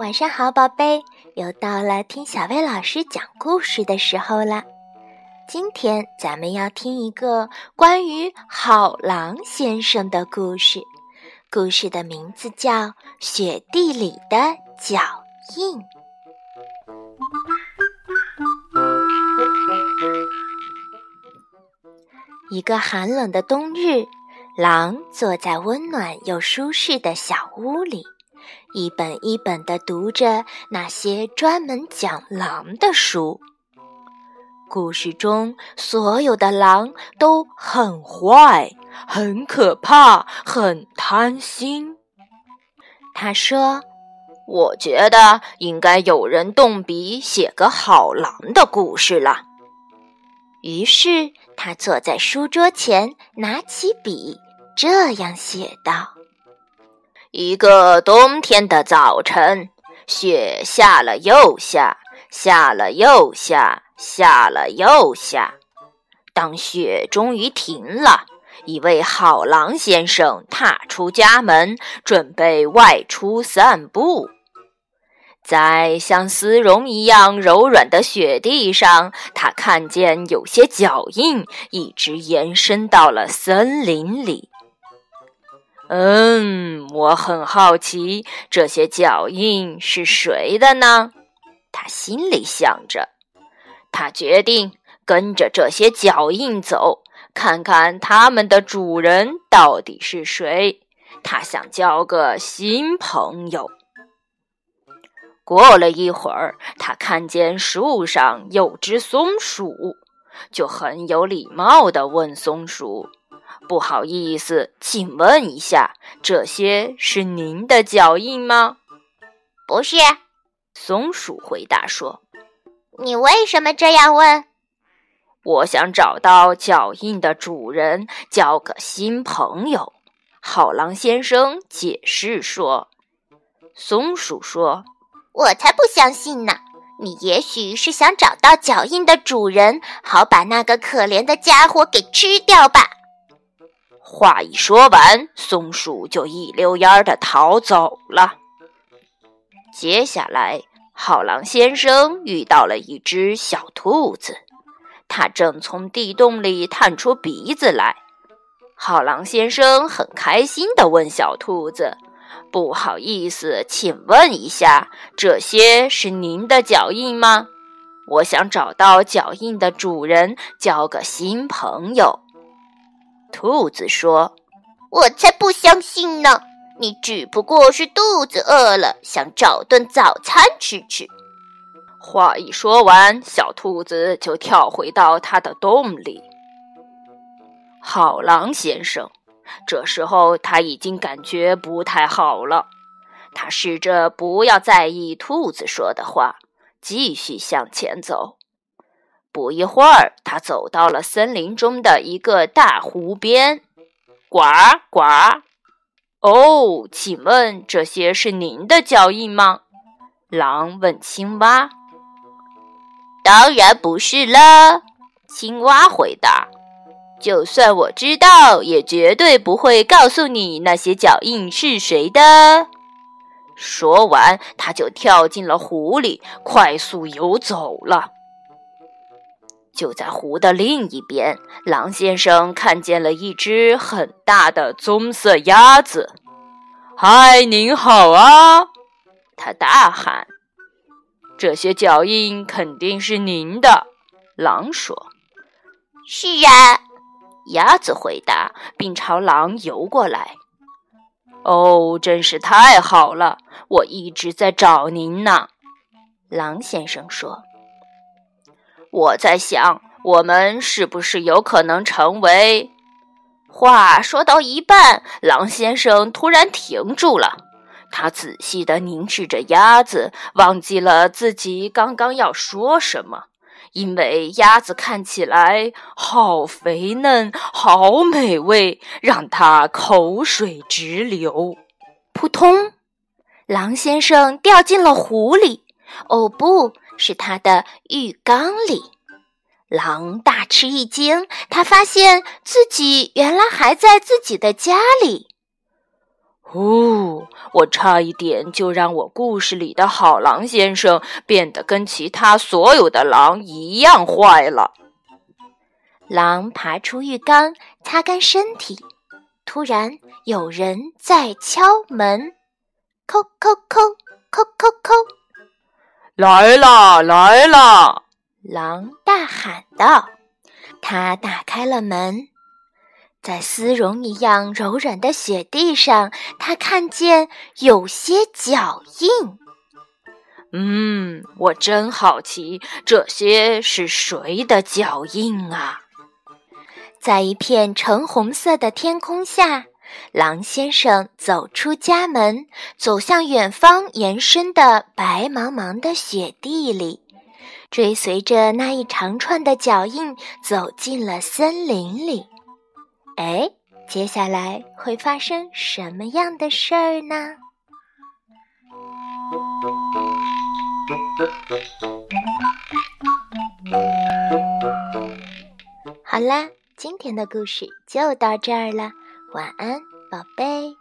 晚上好，宝贝，又到了听小薇老师讲故事的时候了。今天咱们要听一个关于好狼先生的故事，故事的名字叫《雪地里的脚印》。一个寒冷的冬日，狼坐在温暖又舒适的小屋里，一本一本地读着那些专门讲狼的书。故事中所有的狼都很坏、很可怕、很贪心。他说：“我觉得应该有人动笔写个好狼的故事了。”于是他坐在书桌前，拿起笔，这样写道：“一个冬天的早晨，雪下了又下，下了又下，下了又下。当雪终于停了，一位好狼先生踏出家门，准备外出散步。”在像丝绒一样柔软的雪地上，他看见有些脚印一直延伸到了森林里。嗯，我很好奇，这些脚印是谁的呢？他心里想着。他决定跟着这些脚印走，看看他们的主人到底是谁。他想交个新朋友。过了一会儿，他看见树上有只松鼠，就很有礼貌地问松鼠：“不好意思，请问一下，这些是您的脚印吗？”“不是。”松鼠回答说。“你为什么这样问？”“我想找到脚印的主人，交个新朋友。”好狼先生解释说。松鼠说。我才不相信呢！你也许是想找到脚印的主人，好把那个可怜的家伙给吃掉吧。话一说完，松鼠就一溜烟儿的逃走了。接下来，好狼先生遇到了一只小兔子，它正从地洞里探出鼻子来。好狼先生很开心地问小兔子。不好意思，请问一下，这些是您的脚印吗？我想找到脚印的主人，交个新朋友。兔子说：“我才不相信呢！你只不过是肚子饿了，想找顿早餐吃吃。”话一说完，小兔子就跳回到它的洞里。好狼先生。这时候他已经感觉不太好了，他试着不要在意兔子说的话，继续向前走。不一会儿，他走到了森林中的一个大湖边。呱呱！哦，请问这些是您的脚印吗？狼问青蛙。当然不是了，青蛙回答。就算我知道，也绝对不会告诉你那些脚印是谁的。说完，他就跳进了湖里，快速游走了。就在湖的另一边，狼先生看见了一只很大的棕色鸭子。“嗨，您好啊！”他大喊。“这些脚印肯定是您的。”狼说。“是啊。”鸭子回答，并朝狼游过来。哦，真是太好了！我一直在找您呢。狼先生说：“我在想，我们是不是有可能成为……”话说到一半，狼先生突然停住了。他仔细地凝视着鸭子，忘记了自己刚刚要说什么。因为鸭子看起来好肥嫩，好美味，让他口水直流。扑通，狼先生掉进了湖里。哦不，是他的浴缸里。狼大吃一惊，他发现自己原来还在自己的家里。呼！我差一点就让我故事里的好狼先生变得跟其他所有的狼一样坏了。狼爬出浴缸，擦干身体。突然，有人在敲门，叩叩叩叩叩叩！来啦，来啦！狼大喊道。他打开了门，在丝绒一样柔软的雪地上，他看见有些脚印。嗯，我真好奇，这些是谁的脚印啊？在一片橙红色的天空下，狼先生走出家门，走向远方延伸的白茫茫的雪地里，追随着那一长串的脚印，走进了森林里。哎，接下来会发生什么样的事儿呢？好啦。今天的故事就到这儿了，晚安，宝贝。